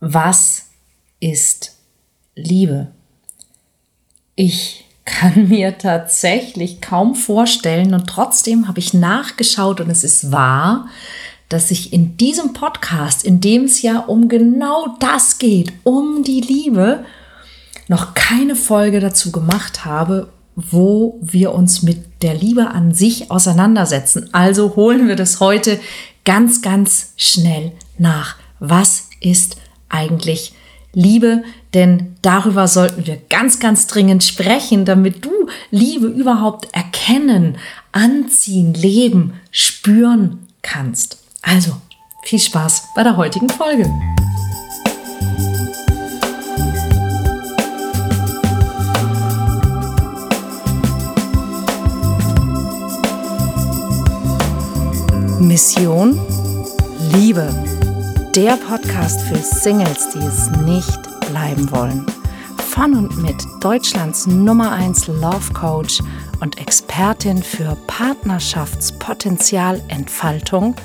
Was ist Liebe? Ich kann mir tatsächlich kaum vorstellen und trotzdem habe ich nachgeschaut und es ist wahr, dass ich in diesem Podcast, in dem es ja um genau das geht, um die Liebe, noch keine Folge dazu gemacht habe, wo wir uns mit der Liebe an sich auseinandersetzen. Also holen wir das heute ganz, ganz schnell nach. Was ist eigentlich Liebe? Denn darüber sollten wir ganz, ganz dringend sprechen, damit du Liebe überhaupt erkennen, anziehen, leben, spüren kannst. Also, viel Spaß bei der heutigen Folge. Mission Liebe. Der Podcast für Singles, die es nicht bleiben wollen. Von und mit Deutschlands Nummer 1 Love Coach und Expertin für Partnerschaftspotenzialentfaltung,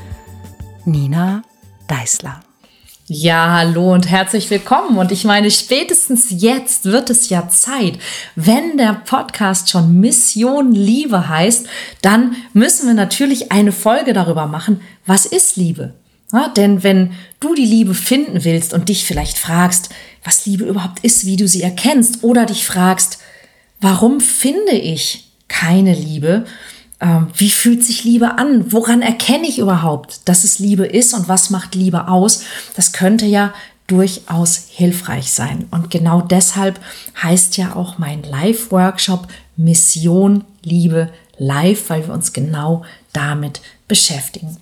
Nina Deißler. Ja, hallo und herzlich willkommen. Und ich meine, spätestens jetzt wird es ja Zeit. Wenn der Podcast schon Mission Liebe heißt, dann müssen wir natürlich eine Folge darüber machen, was ist Liebe? Ja, denn wenn du die Liebe finden willst und dich vielleicht fragst, was Liebe überhaupt ist, wie du sie erkennst, oder dich fragst, warum finde ich keine Liebe, ähm, wie fühlt sich Liebe an? Woran erkenne ich überhaupt, dass es Liebe ist und was macht Liebe aus? Das könnte ja durchaus hilfreich sein. Und genau deshalb heißt ja auch mein Live-Workshop Mission Liebe Live, weil wir uns genau damit beschäftigen.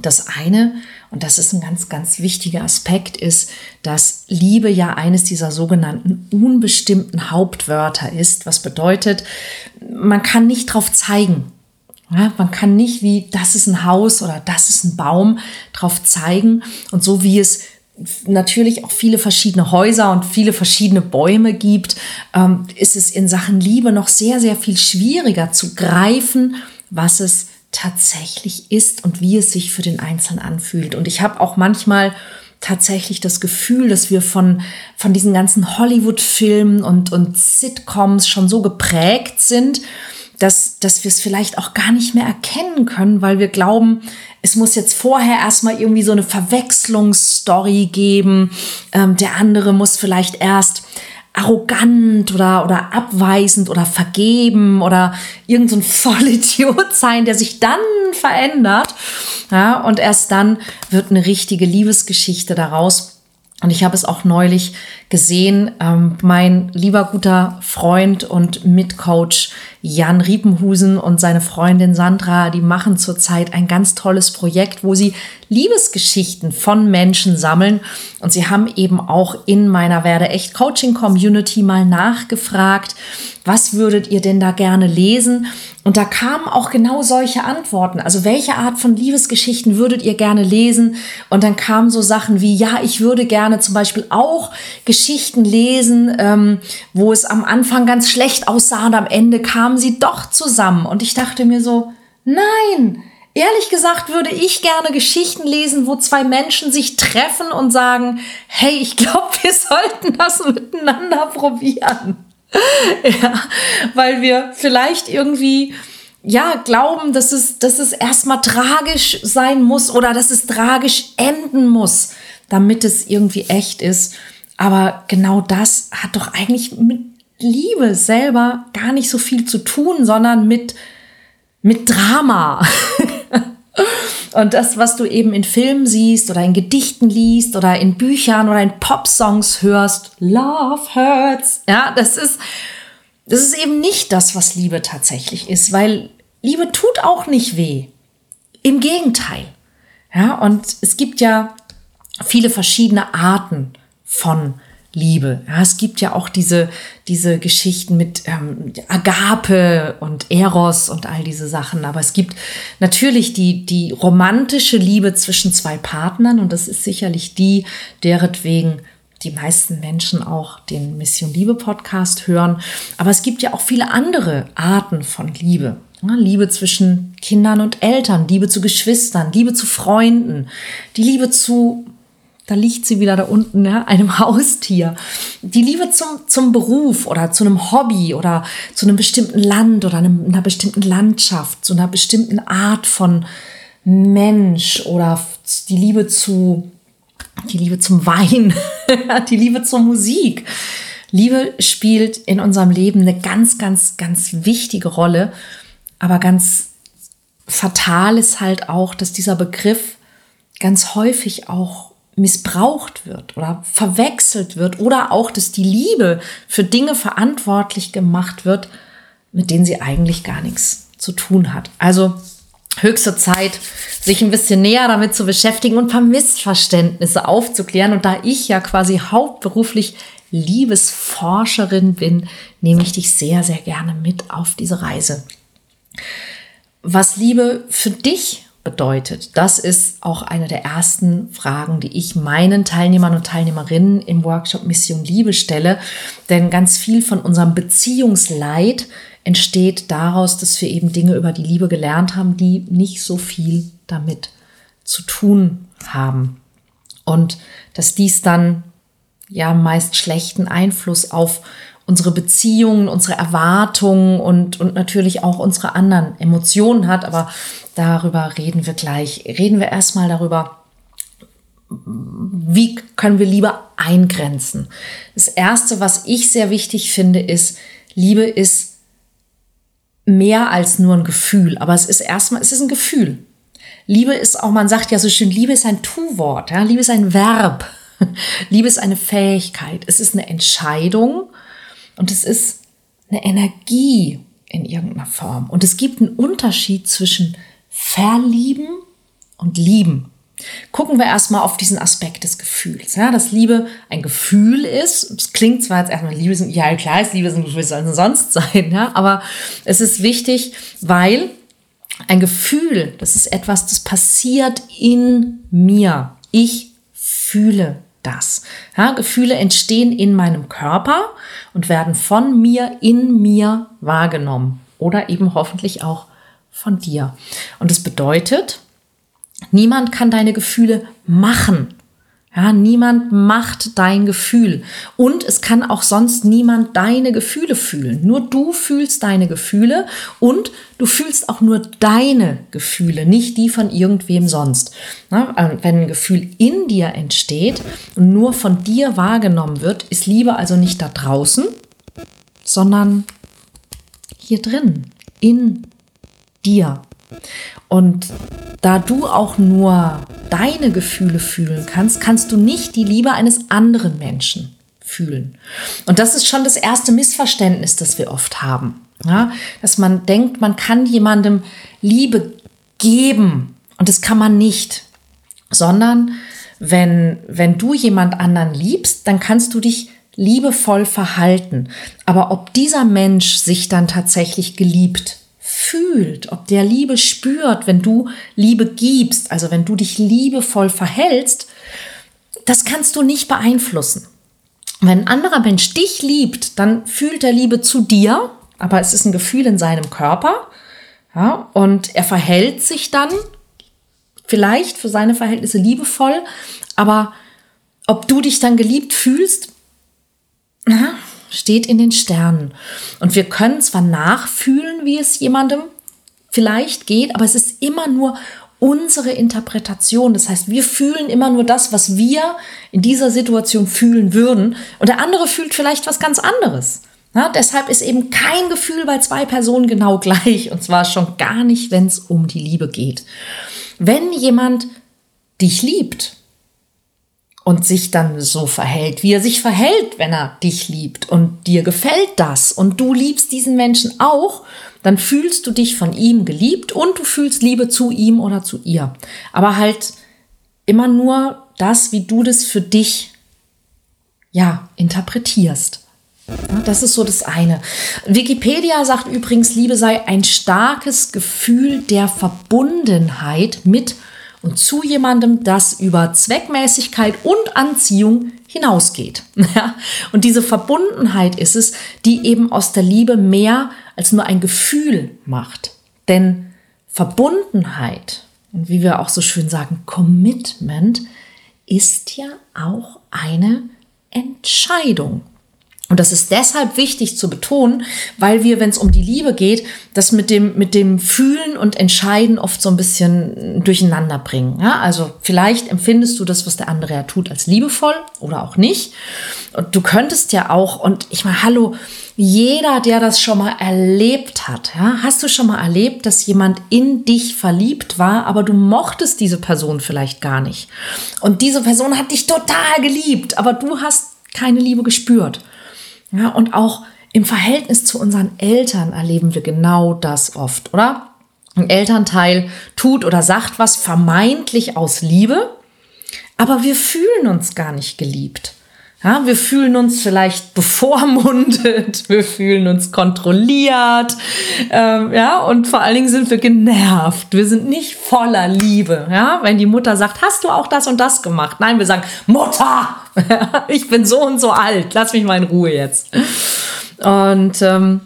Das eine, und das ist ein ganz, ganz wichtiger Aspekt, ist, dass Liebe ja eines dieser sogenannten unbestimmten Hauptwörter ist, was bedeutet, man kann nicht drauf zeigen, ja, man kann nicht wie, das ist ein Haus oder das ist ein Baum drauf zeigen. Und so wie es natürlich auch viele verschiedene Häuser und viele verschiedene Bäume gibt, ähm, ist es in Sachen Liebe noch sehr, sehr viel schwieriger zu greifen, was es tatsächlich ist und wie es sich für den Einzelnen anfühlt. Und ich habe auch manchmal tatsächlich das Gefühl, dass wir von, von diesen ganzen Hollywood-Filmen und, und Sitcoms schon so geprägt sind, dass, dass wir es vielleicht auch gar nicht mehr erkennen können, weil wir glauben, es muss jetzt vorher erstmal irgendwie so eine Verwechslungsstory geben. Ähm, der andere muss vielleicht erst arrogant oder, oder abweisend oder vergeben oder irgendein so Vollidiot sein, der sich dann verändert. Ja, und erst dann wird eine richtige Liebesgeschichte daraus. Und ich habe es auch neulich gesehen. Ähm, mein lieber guter Freund und Mitcoach Jan Riepenhusen und seine Freundin Sandra, die machen zurzeit ein ganz tolles Projekt, wo sie Liebesgeschichten von Menschen sammeln. Und sie haben eben auch in meiner Werde echt Coaching Community mal nachgefragt, was würdet ihr denn da gerne lesen? Und da kamen auch genau solche Antworten. Also welche Art von Liebesgeschichten würdet ihr gerne lesen? Und dann kamen so Sachen wie, ja, ich würde gerne zum Beispiel auch Geschichten lesen, ähm, wo es am Anfang ganz schlecht aussah und am Ende kamen sie doch zusammen. Und ich dachte mir so, nein, Ehrlich gesagt würde ich gerne Geschichten lesen, wo zwei Menschen sich treffen und sagen, hey, ich glaube, wir sollten das miteinander probieren. ja, weil wir vielleicht irgendwie ja, glauben, dass es, dass es erstmal tragisch sein muss oder dass es tragisch enden muss, damit es irgendwie echt ist. Aber genau das hat doch eigentlich mit Liebe selber gar nicht so viel zu tun, sondern mit, mit Drama. Und das, was du eben in Filmen siehst oder in Gedichten liest oder in Büchern oder in Popsongs hörst, Love hurts, ja, das ist, das ist eben nicht das, was Liebe tatsächlich ist, weil Liebe tut auch nicht weh. Im Gegenteil. Ja, und es gibt ja viele verschiedene Arten von Liebe. Ja, es gibt ja auch diese, diese Geschichten mit ähm, Agape und Eros und all diese Sachen. Aber es gibt natürlich die, die romantische Liebe zwischen zwei Partnern und das ist sicherlich die, deretwegen die meisten Menschen auch den Mission Liebe Podcast hören. Aber es gibt ja auch viele andere Arten von Liebe. Liebe zwischen Kindern und Eltern, Liebe zu Geschwistern, Liebe zu Freunden, die Liebe zu da liegt sie wieder da unten, ja, einem Haustier. Die Liebe zum, zum Beruf oder zu einem Hobby oder zu einem bestimmten Land oder einem, einer bestimmten Landschaft, zu einer bestimmten Art von Mensch oder die Liebe zu, die Liebe zum Wein, die Liebe zur Musik. Liebe spielt in unserem Leben eine ganz, ganz, ganz wichtige Rolle, aber ganz fatal ist halt auch, dass dieser Begriff ganz häufig auch missbraucht wird oder verwechselt wird oder auch, dass die Liebe für Dinge verantwortlich gemacht wird, mit denen sie eigentlich gar nichts zu tun hat. Also höchste Zeit, sich ein bisschen näher damit zu beschäftigen und ein paar Missverständnisse aufzuklären. Und da ich ja quasi hauptberuflich Liebesforscherin bin, nehme ich dich sehr, sehr gerne mit auf diese Reise. Was Liebe für dich bedeutet. Das ist auch eine der ersten Fragen, die ich meinen Teilnehmern und Teilnehmerinnen im Workshop Mission Liebe stelle. Denn ganz viel von unserem Beziehungsleid entsteht daraus, dass wir eben Dinge über die Liebe gelernt haben, die nicht so viel damit zu tun haben. Und dass dies dann ja meist schlechten Einfluss auf unsere Beziehungen, unsere Erwartungen und, und natürlich auch unsere anderen Emotionen hat. Aber darüber reden wir gleich. Reden wir erstmal darüber, wie können wir Liebe eingrenzen. Das Erste, was ich sehr wichtig finde, ist, Liebe ist mehr als nur ein Gefühl, aber es ist erstmal, es ist ein Gefühl. Liebe ist auch, man sagt ja so schön, Liebe ist ein Tu-Wort, ja? Liebe ist ein Verb. Liebe ist eine Fähigkeit, es ist eine Entscheidung und es ist eine Energie in irgendeiner Form. Und es gibt einen Unterschied zwischen verlieben und lieben. Gucken wir erstmal auf diesen Aspekt des Gefühls. Ja, dass Liebe ein Gefühl ist. Es klingt zwar jetzt erstmal, Liebe sind, ja klar ist Liebe ist ein Gefühl, soll es sonst sein, ja, aber es ist wichtig, weil ein Gefühl, das ist etwas, das passiert in mir. Ich fühle das. Ja, Gefühle entstehen in meinem Körper und werden von mir in mir wahrgenommen oder eben hoffentlich auch von dir. Und es bedeutet, niemand kann deine Gefühle machen. Ja, niemand macht dein Gefühl. Und es kann auch sonst niemand deine Gefühle fühlen. Nur du fühlst deine Gefühle und du fühlst auch nur deine Gefühle, nicht die von irgendwem sonst. Na, äh, wenn ein Gefühl in dir entsteht und nur von dir wahrgenommen wird, ist Liebe also nicht da draußen, sondern hier drin, in dir. Und da du auch nur deine Gefühle fühlen kannst, kannst du nicht die Liebe eines anderen Menschen fühlen. Und das ist schon das erste Missverständnis, das wir oft haben. Ja, dass man denkt, man kann jemandem Liebe geben und das kann man nicht, sondern wenn, wenn du jemand anderen liebst, dann kannst du dich liebevoll verhalten. Aber ob dieser Mensch sich dann tatsächlich geliebt fühlt, ob der Liebe spürt, wenn du Liebe gibst, also wenn du dich liebevoll verhältst, das kannst du nicht beeinflussen. Wenn ein anderer Mensch dich liebt, dann fühlt er Liebe zu dir, aber es ist ein Gefühl in seinem Körper. Ja, und er verhält sich dann vielleicht für seine Verhältnisse liebevoll, aber ob du dich dann geliebt fühlst, na, steht in den Sternen. Und wir können zwar nachfühlen, wie es jemandem vielleicht geht, aber es ist immer nur unsere Interpretation. Das heißt, wir fühlen immer nur das, was wir in dieser Situation fühlen würden. Und der andere fühlt vielleicht was ganz anderes. Ja, deshalb ist eben kein Gefühl bei zwei Personen genau gleich. Und zwar schon gar nicht, wenn es um die Liebe geht. Wenn jemand dich liebt, und sich dann so verhält, wie er sich verhält, wenn er dich liebt und dir gefällt das und du liebst diesen Menschen auch, dann fühlst du dich von ihm geliebt und du fühlst Liebe zu ihm oder zu ihr. Aber halt immer nur das, wie du das für dich ja interpretierst. Das ist so das eine. Wikipedia sagt übrigens, Liebe sei ein starkes Gefühl der Verbundenheit mit und zu jemandem, das über Zweckmäßigkeit und Anziehung hinausgeht. und diese Verbundenheit ist es, die eben aus der Liebe mehr als nur ein Gefühl macht. Denn Verbundenheit und wie wir auch so schön sagen, Commitment ist ja auch eine Entscheidung. Und das ist deshalb wichtig zu betonen, weil wir, wenn es um die Liebe geht, das mit dem, mit dem Fühlen und Entscheiden oft so ein bisschen durcheinander bringen. Ja, also vielleicht empfindest du das, was der andere ja tut, als liebevoll oder auch nicht. Und du könntest ja auch, und ich meine, hallo, jeder, der das schon mal erlebt hat, ja, hast du schon mal erlebt, dass jemand in dich verliebt war, aber du mochtest diese Person vielleicht gar nicht. Und diese Person hat dich total geliebt, aber du hast keine Liebe gespürt. Ja, und auch im Verhältnis zu unseren Eltern erleben wir genau das oft, oder? Ein Elternteil tut oder sagt was vermeintlich aus Liebe, aber wir fühlen uns gar nicht geliebt. Ja, wir fühlen uns vielleicht bevormundet, wir fühlen uns kontrolliert, ähm, ja, und vor allen Dingen sind wir genervt. Wir sind nicht voller Liebe, ja. Wenn die Mutter sagt, hast du auch das und das gemacht? Nein, wir sagen, Mutter, ich bin so und so alt, lass mich mal in Ruhe jetzt. Und, ähm,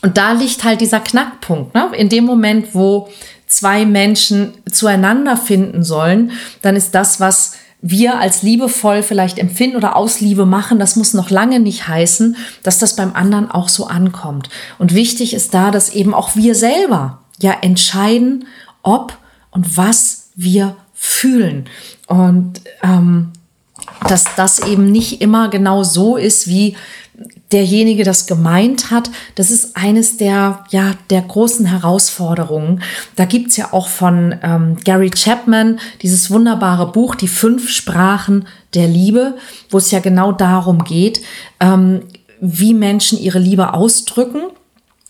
und da liegt halt dieser Knackpunkt, ne? In dem Moment, wo zwei Menschen zueinander finden sollen, dann ist das, was wir als liebevoll vielleicht empfinden oder aus Liebe machen, das muss noch lange nicht heißen, dass das beim anderen auch so ankommt. Und wichtig ist da, dass eben auch wir selber ja entscheiden, ob und was wir fühlen. Und ähm, dass das eben nicht immer genau so ist, wie derjenige das gemeint hat, das ist eines der, ja, der großen Herausforderungen. Da gibt's ja auch von ähm, Gary Chapman dieses wunderbare Buch, Die fünf Sprachen der Liebe, wo es ja genau darum geht, ähm, wie Menschen ihre Liebe ausdrücken.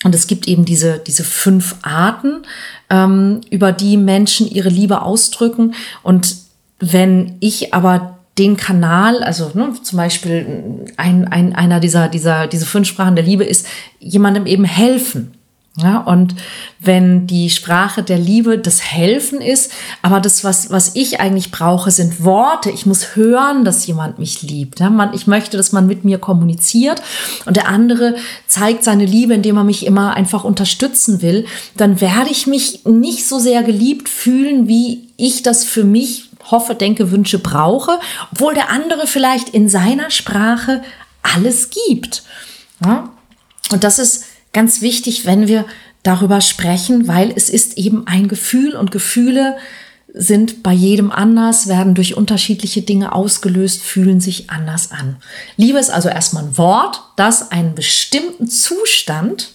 Und es gibt eben diese, diese fünf Arten, ähm, über die Menschen ihre Liebe ausdrücken. Und wenn ich aber den Kanal, also ne, zum Beispiel ein, ein, einer dieser, dieser, diese fünf Sprachen der Liebe ist, jemandem eben helfen. Ja, und wenn die Sprache der Liebe das Helfen ist, aber das, was, was ich eigentlich brauche, sind Worte. Ich muss hören, dass jemand mich liebt. Ja, man, ich möchte, dass man mit mir kommuniziert und der andere zeigt seine Liebe, indem er mich immer einfach unterstützen will. Dann werde ich mich nicht so sehr geliebt fühlen, wie ich das für mich hoffe, denke, wünsche, brauche, obwohl der andere vielleicht in seiner Sprache alles gibt. Ja? Und das ist ganz wichtig, wenn wir darüber sprechen, weil es ist eben ein Gefühl und Gefühle sind bei jedem anders, werden durch unterschiedliche Dinge ausgelöst, fühlen sich anders an. Liebe ist also erstmal ein Wort, das einen bestimmten Zustand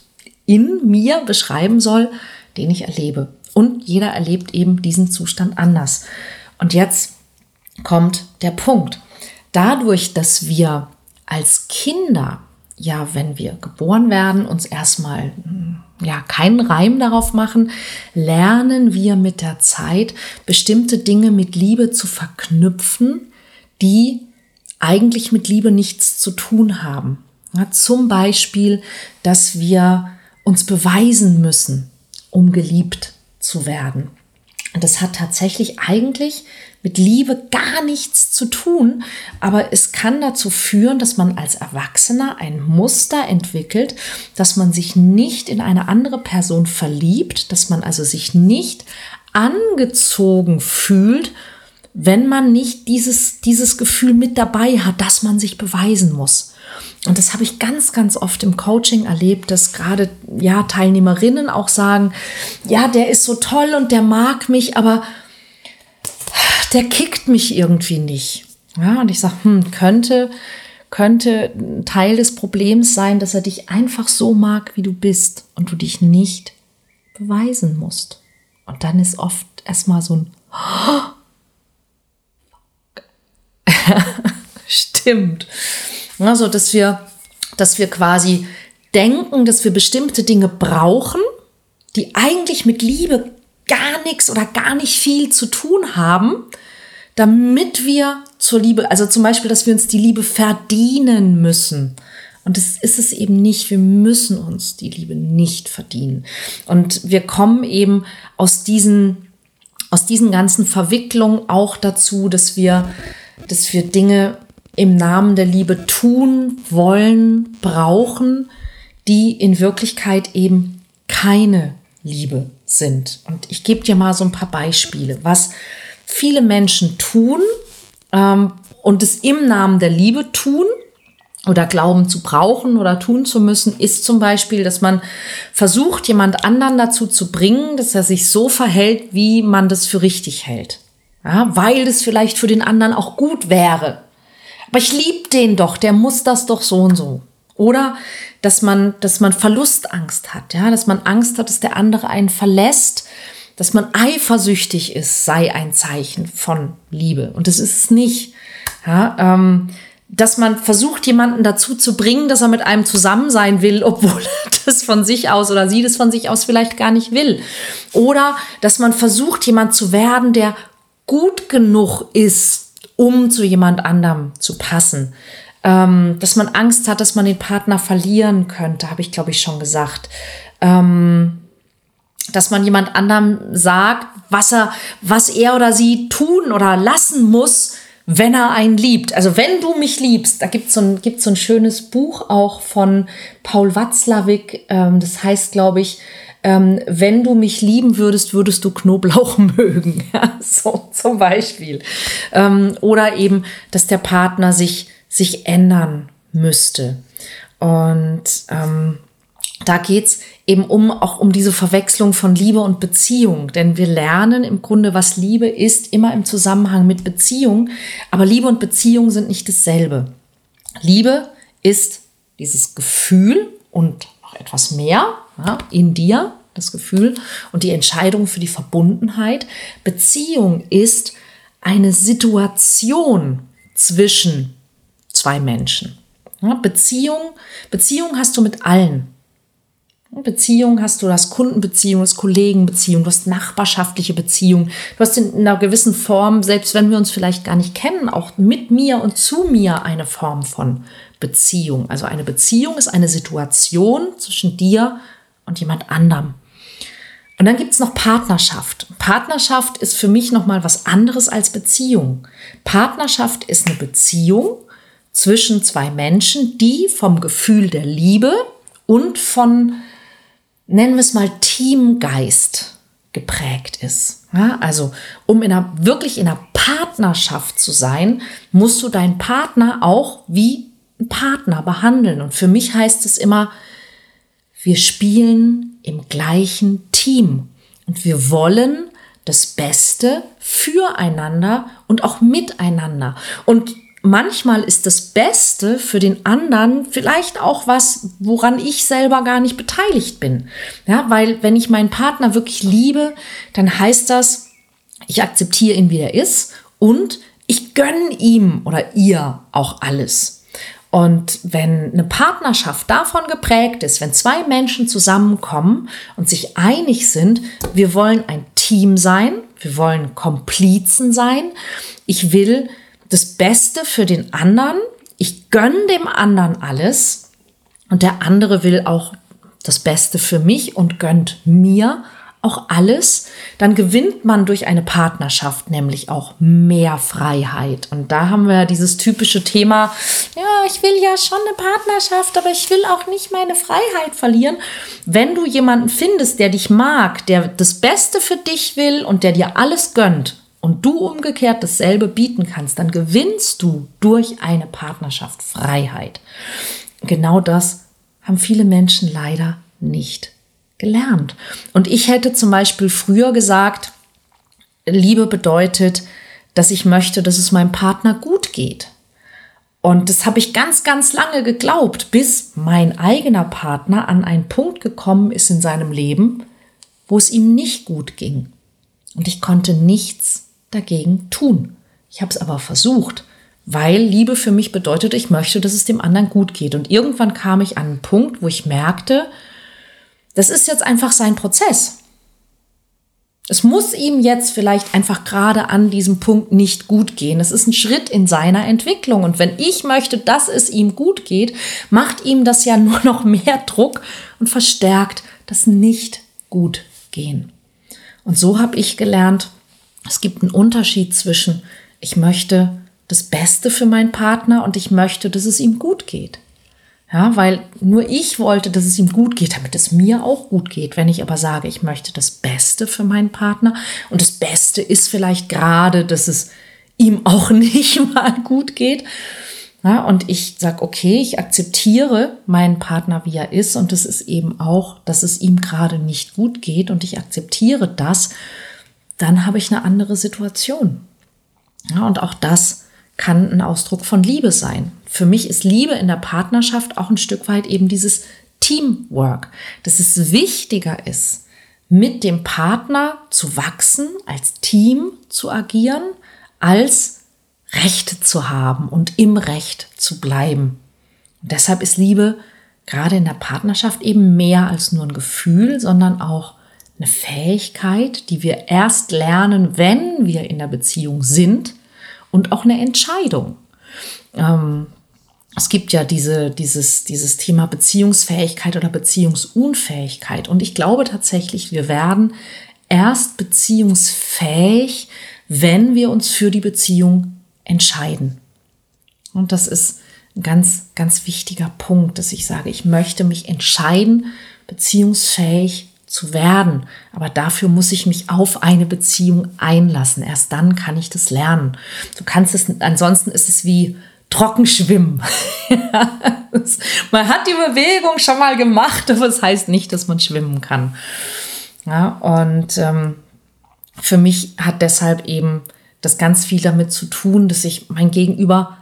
in mir beschreiben soll, den ich erlebe. Und jeder erlebt eben diesen Zustand anders. Und jetzt kommt der Punkt. Dadurch, dass wir als Kinder, ja, wenn wir geboren werden, uns erstmal hm, ja, keinen Reim darauf machen, lernen wir mit der Zeit bestimmte Dinge mit Liebe zu verknüpfen, die eigentlich mit Liebe nichts zu tun haben. Ja, zum Beispiel, dass wir uns beweisen müssen, um geliebt zu werden. Und das hat tatsächlich eigentlich mit Liebe gar nichts zu tun, aber es kann dazu führen, dass man als Erwachsener ein Muster entwickelt, dass man sich nicht in eine andere Person verliebt, dass man also sich nicht angezogen fühlt, wenn man nicht dieses, dieses Gefühl mit dabei hat, dass man sich beweisen muss. Und das habe ich ganz, ganz oft im Coaching erlebt, dass gerade ja Teilnehmerinnen auch sagen, ja, der ist so toll und der mag mich, aber der kickt mich irgendwie nicht. Ja, und ich sage, hm, könnte, könnte Teil des Problems sein, dass er dich einfach so mag, wie du bist und du dich nicht beweisen musst. Und dann ist oft erstmal so ein Stimmt. Also, dass wir, dass wir quasi denken, dass wir bestimmte Dinge brauchen, die eigentlich mit Liebe gar nichts oder gar nicht viel zu tun haben, damit wir zur Liebe, also zum Beispiel, dass wir uns die Liebe verdienen müssen. Und das ist es eben nicht. Wir müssen uns die Liebe nicht verdienen. Und wir kommen eben aus diesen, aus diesen ganzen Verwicklungen auch dazu, dass wir, dass wir Dinge im Namen der Liebe tun, wollen, brauchen, die in Wirklichkeit eben keine Liebe sind. Und ich gebe dir mal so ein paar Beispiele, was viele Menschen tun, ähm, und es im Namen der Liebe tun oder glauben zu brauchen oder tun zu müssen, ist zum Beispiel, dass man versucht, jemand anderen dazu zu bringen, dass er sich so verhält, wie man das für richtig hält. Ja, weil es vielleicht für den anderen auch gut wäre. Aber ich liebe den doch, der muss das doch so und so. Oder dass man, dass man Verlustangst hat, ja, dass man Angst hat, dass der andere einen verlässt, dass man eifersüchtig ist, sei ein Zeichen von Liebe. Und das ist es nicht. Ja, ähm, dass man versucht, jemanden dazu zu bringen, dass er mit einem zusammen sein will, obwohl er das von sich aus oder sie das von sich aus vielleicht gar nicht will. Oder dass man versucht, jemand zu werden, der gut genug ist, um zu jemand anderem zu passen. Ähm, dass man Angst hat, dass man den Partner verlieren könnte, habe ich, glaube ich, schon gesagt. Ähm, dass man jemand anderem sagt, was er, was er oder sie tun oder lassen muss, wenn er einen liebt. Also wenn du mich liebst, da gibt es so, ein, gibt's so ein schönes Buch auch von Paul Watzlawick, ähm, das heißt, glaube ich, ähm, wenn du mich lieben würdest, würdest du Knoblauch mögen. Ja, so zum Beispiel. Ähm, oder eben, dass der Partner sich, sich ändern müsste. Und ähm, da geht's eben um auch um diese Verwechslung von Liebe und Beziehung. Denn wir lernen im Grunde, was Liebe ist, immer im Zusammenhang mit Beziehung. Aber Liebe und Beziehung sind nicht dasselbe. Liebe ist dieses Gefühl und noch etwas mehr ja, in dir, das Gefühl und die Entscheidung für die Verbundenheit. Beziehung ist eine Situation zwischen zwei Menschen. Beziehung, Beziehung hast du mit allen. Beziehung hast du, du hast Kundenbeziehung, du hast Kollegenbeziehung, du hast nachbarschaftliche Beziehung. Du hast in einer gewissen Form, selbst wenn wir uns vielleicht gar nicht kennen, auch mit mir und zu mir eine Form von Beziehung. Also eine Beziehung ist eine Situation zwischen dir und jemand anderem. Und dann gibt es noch Partnerschaft. Partnerschaft ist für mich nochmal was anderes als Beziehung. Partnerschaft ist eine Beziehung zwischen zwei Menschen, die vom Gefühl der Liebe und von nennen wir es mal Teamgeist geprägt ist. Ja, also um in einer, wirklich in einer Partnerschaft zu sein, musst du deinen Partner auch wie ein Partner behandeln. Und für mich heißt es immer, wir spielen im gleichen Team und wir wollen das Beste füreinander und auch miteinander. Und manchmal ist das Beste für den anderen vielleicht auch was, woran ich selber gar nicht beteiligt bin. Ja, weil wenn ich meinen Partner wirklich liebe, dann heißt das, ich akzeptiere ihn, wie er ist und ich gönne ihm oder ihr auch alles. Und wenn eine Partnerschaft davon geprägt ist, wenn zwei Menschen zusammenkommen und sich einig sind, wir wollen ein Team sein, wir wollen Komplizen sein, ich will das Beste für den anderen. Ich gönne dem anderen alles und der andere will auch das Beste für mich und gönnt mir auch alles, dann gewinnt man durch eine Partnerschaft nämlich auch mehr Freiheit. Und da haben wir dieses typische Thema, ja, ich will ja schon eine Partnerschaft, aber ich will auch nicht meine Freiheit verlieren. Wenn du jemanden findest, der dich mag, der das Beste für dich will und der dir alles gönnt, und du umgekehrt dasselbe bieten kannst, dann gewinnst du durch eine Partnerschaft Freiheit. Genau das haben viele Menschen leider nicht gelernt. Und ich hätte zum Beispiel früher gesagt, Liebe bedeutet, dass ich möchte, dass es meinem Partner gut geht. Und das habe ich ganz, ganz lange geglaubt, bis mein eigener Partner an einen Punkt gekommen ist in seinem Leben, wo es ihm nicht gut ging. Und ich konnte nichts dagegen tun. Ich habe es aber versucht, weil Liebe für mich bedeutet, ich möchte, dass es dem anderen gut geht. Und irgendwann kam ich an einen Punkt, wo ich merkte, das ist jetzt einfach sein Prozess. Es muss ihm jetzt vielleicht einfach gerade an diesem Punkt nicht gut gehen. Es ist ein Schritt in seiner Entwicklung. Und wenn ich möchte, dass es ihm gut geht, macht ihm das ja nur noch mehr Druck und verstärkt das nicht gut gehen. Und so habe ich gelernt, es gibt einen Unterschied zwischen, ich möchte das Beste für meinen Partner und ich möchte, dass es ihm gut geht. Ja, weil nur ich wollte, dass es ihm gut geht, damit es mir auch gut geht. Wenn ich aber sage, ich möchte das Beste für meinen Partner und das Beste ist vielleicht gerade, dass es ihm auch nicht mal gut geht. Ja, und ich sage, okay, ich akzeptiere meinen Partner, wie er ist. Und es ist eben auch, dass es ihm gerade nicht gut geht. Und ich akzeptiere das. Dann habe ich eine andere Situation. Ja, und auch das kann ein Ausdruck von Liebe sein. Für mich ist Liebe in der Partnerschaft auch ein Stück weit eben dieses Teamwork, dass es wichtiger ist, mit dem Partner zu wachsen, als Team zu agieren, als Rechte zu haben und im Recht zu bleiben. Und deshalb ist Liebe gerade in der Partnerschaft eben mehr als nur ein Gefühl, sondern auch eine Fähigkeit, die wir erst lernen, wenn wir in der Beziehung sind und auch eine Entscheidung. Ähm, es gibt ja diese, dieses, dieses Thema Beziehungsfähigkeit oder Beziehungsunfähigkeit. Und ich glaube tatsächlich, wir werden erst beziehungsfähig, wenn wir uns für die Beziehung entscheiden. Und das ist ein ganz, ganz wichtiger Punkt, dass ich sage, ich möchte mich entscheiden, beziehungsfähig zu werden. Aber dafür muss ich mich auf eine Beziehung einlassen. Erst dann kann ich das lernen. Du kannst es, ansonsten ist es wie Trockenschwimmen. man hat die Bewegung schon mal gemacht, aber es das heißt nicht, dass man schwimmen kann. Ja, und ähm, für mich hat deshalb eben das ganz viel damit zu tun, dass ich mein Gegenüber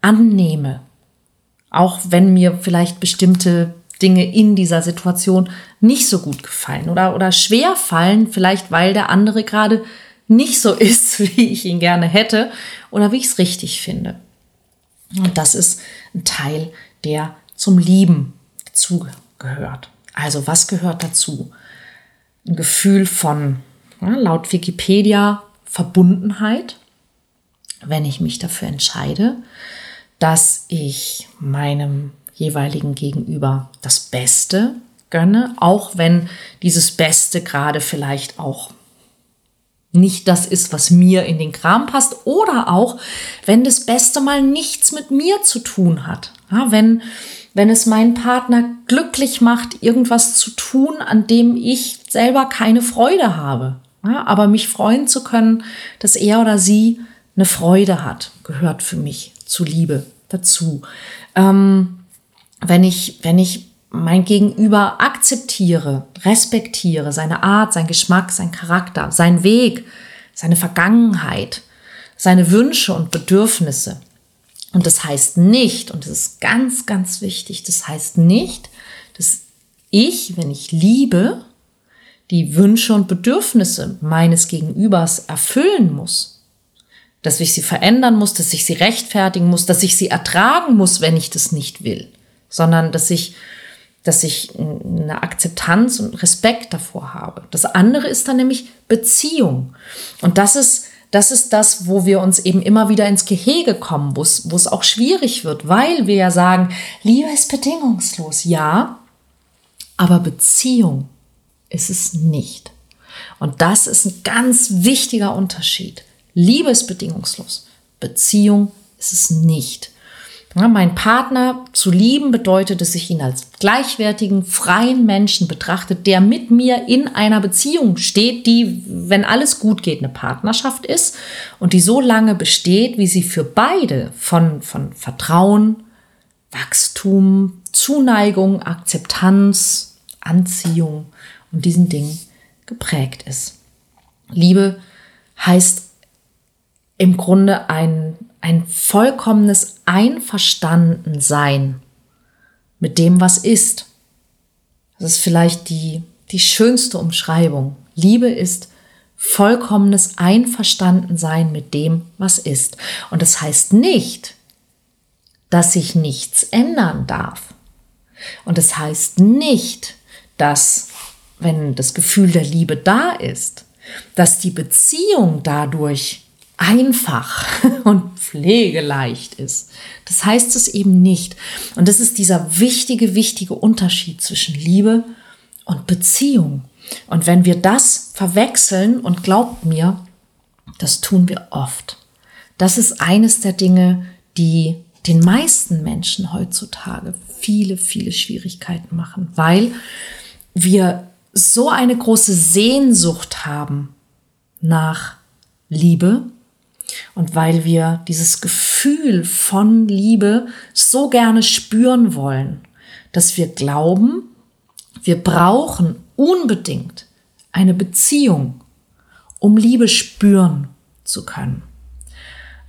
annehme. Auch wenn mir vielleicht bestimmte Dinge in dieser Situation nicht so gut gefallen oder, oder schwer fallen, vielleicht weil der andere gerade nicht so ist, wie ich ihn gerne hätte oder wie ich es richtig finde. Und das ist ein Teil, der zum Lieben zugehört. Also was gehört dazu? Ein Gefühl von, laut Wikipedia, Verbundenheit, wenn ich mich dafür entscheide, dass ich meinem jeweiligen Gegenüber das Beste gönne, auch wenn dieses Beste gerade vielleicht auch nicht das ist, was mir in den Kram passt oder auch, wenn das Beste mal nichts mit mir zu tun hat. Ja, wenn, wenn es meinen Partner glücklich macht, irgendwas zu tun, an dem ich selber keine Freude habe. Ja, aber mich freuen zu können, dass er oder sie eine Freude hat, gehört für mich zu Liebe dazu. Ähm, wenn ich, wenn ich mein Gegenüber akzeptiere, respektiere, seine Art, sein Geschmack, sein Charakter, sein Weg, seine Vergangenheit, seine Wünsche und Bedürfnisse. Und das heißt nicht, und das ist ganz, ganz wichtig, das heißt nicht, dass ich, wenn ich liebe, die Wünsche und Bedürfnisse meines Gegenübers erfüllen muss. Dass ich sie verändern muss, dass ich sie rechtfertigen muss, dass ich sie ertragen muss, wenn ich das nicht will, sondern dass ich dass ich eine Akzeptanz und Respekt davor habe. Das andere ist dann nämlich Beziehung. Und das ist, das ist das, wo wir uns eben immer wieder ins Gehege kommen, wo es, wo es auch schwierig wird, weil wir ja sagen, Liebe ist bedingungslos. Ja, aber Beziehung ist es nicht. Und das ist ein ganz wichtiger Unterschied. Liebe ist bedingungslos. Beziehung ist es nicht. Ja, mein Partner zu lieben bedeutet, dass ich ihn als gleichwertigen, freien Menschen betrachte, der mit mir in einer Beziehung steht, die, wenn alles gut geht, eine Partnerschaft ist und die so lange besteht, wie sie für beide von, von Vertrauen, Wachstum, Zuneigung, Akzeptanz, Anziehung und diesen Dingen geprägt ist. Liebe heißt im Grunde ein ein vollkommenes Einverstandensein mit dem, was ist. Das ist vielleicht die, die schönste Umschreibung. Liebe ist vollkommenes Einverstandensein mit dem, was ist. Und das heißt nicht, dass sich nichts ändern darf. Und das heißt nicht, dass, wenn das Gefühl der Liebe da ist, dass die Beziehung dadurch einfach und pflegeleicht ist. Das heißt es eben nicht. Und das ist dieser wichtige, wichtige Unterschied zwischen Liebe und Beziehung. Und wenn wir das verwechseln, und glaubt mir, das tun wir oft. Das ist eines der Dinge, die den meisten Menschen heutzutage viele, viele Schwierigkeiten machen, weil wir so eine große Sehnsucht haben nach Liebe, Und weil wir dieses Gefühl von Liebe so gerne spüren wollen, dass wir glauben, wir brauchen unbedingt eine Beziehung, um Liebe spüren zu können.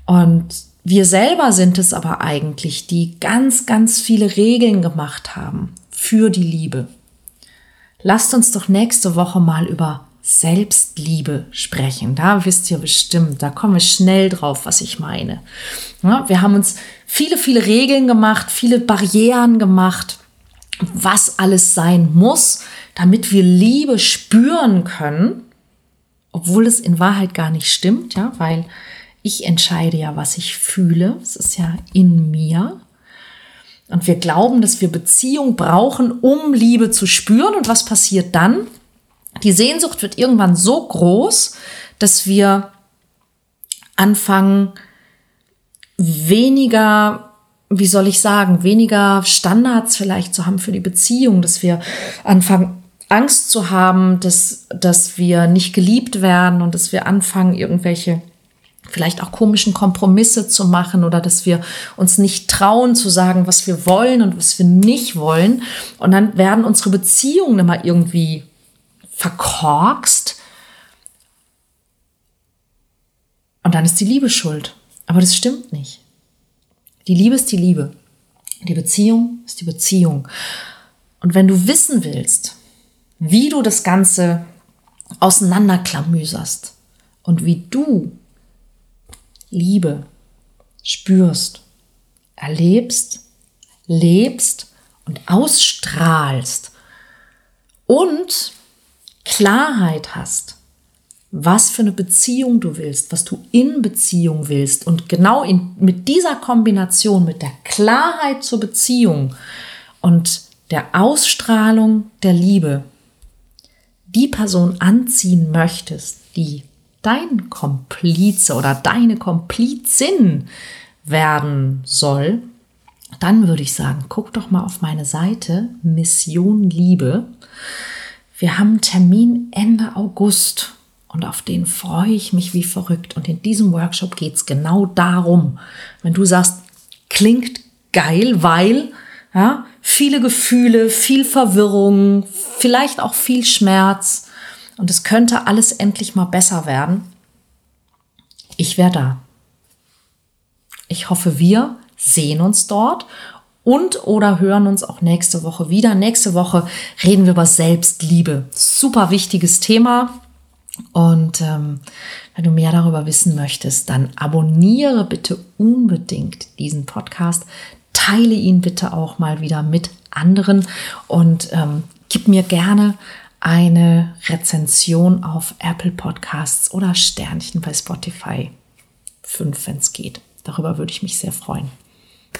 Und wir selber sind es aber eigentlich, die ganz, ganz viele Regeln gemacht haben für die Liebe. Lasst uns doch nächste Woche mal über Selbstliebe sprechen. Da wisst ihr bestimmt, da kommen wir schnell drauf, was ich meine. Ja, wir haben uns viele, viele Regeln gemacht, viele Barrieren gemacht, was alles sein muss, damit wir Liebe spüren können, obwohl es in Wahrheit gar nicht stimmt, ja, weil ich entscheide ja, was ich fühle. Es ist ja in mir. Und wir glauben, dass wir Beziehung brauchen, um Liebe zu spüren. Und was passiert dann? Die Sehnsucht wird irgendwann so groß, dass wir anfangen, weniger, wie soll ich sagen, weniger Standards vielleicht zu haben für die Beziehung, dass wir anfangen, Angst zu haben, dass, dass wir nicht geliebt werden und dass wir anfangen, irgendwelche vielleicht auch komischen Kompromisse zu machen oder dass wir uns nicht trauen zu sagen, was wir wollen und was wir nicht wollen. Und dann werden unsere Beziehungen immer irgendwie verkorkst. Und dann ist die Liebe schuld. Aber das stimmt nicht. Die Liebe ist die Liebe. Die Beziehung ist die Beziehung. Und wenn du wissen willst, wie du das Ganze auseinanderklamüserst und wie du Liebe spürst, erlebst, lebst und ausstrahlst und Klarheit hast, was für eine Beziehung du willst, was du in Beziehung willst und genau in, mit dieser Kombination, mit der Klarheit zur Beziehung und der Ausstrahlung der Liebe, die Person anziehen möchtest, die dein Komplize oder deine Komplizin werden soll, dann würde ich sagen, guck doch mal auf meine Seite Mission Liebe. Wir haben einen Termin Ende August und auf den freue ich mich wie verrückt. Und in diesem Workshop geht es genau darum, wenn du sagst, klingt geil, weil ja, viele Gefühle, viel Verwirrung, vielleicht auch viel Schmerz, und es könnte alles endlich mal besser werden. Ich wäre da. Ich hoffe, wir sehen uns dort und oder hören uns auch nächste Woche wieder. Nächste Woche reden wir über Selbstliebe. Super wichtiges Thema. Und ähm, wenn du mehr darüber wissen möchtest, dann abonniere bitte unbedingt diesen Podcast. Teile ihn bitte auch mal wieder mit anderen und ähm, gib mir gerne eine Rezension auf Apple Podcasts oder Sternchen bei Spotify. Fünf, wenn es geht. Darüber würde ich mich sehr freuen.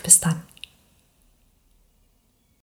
Bis dann.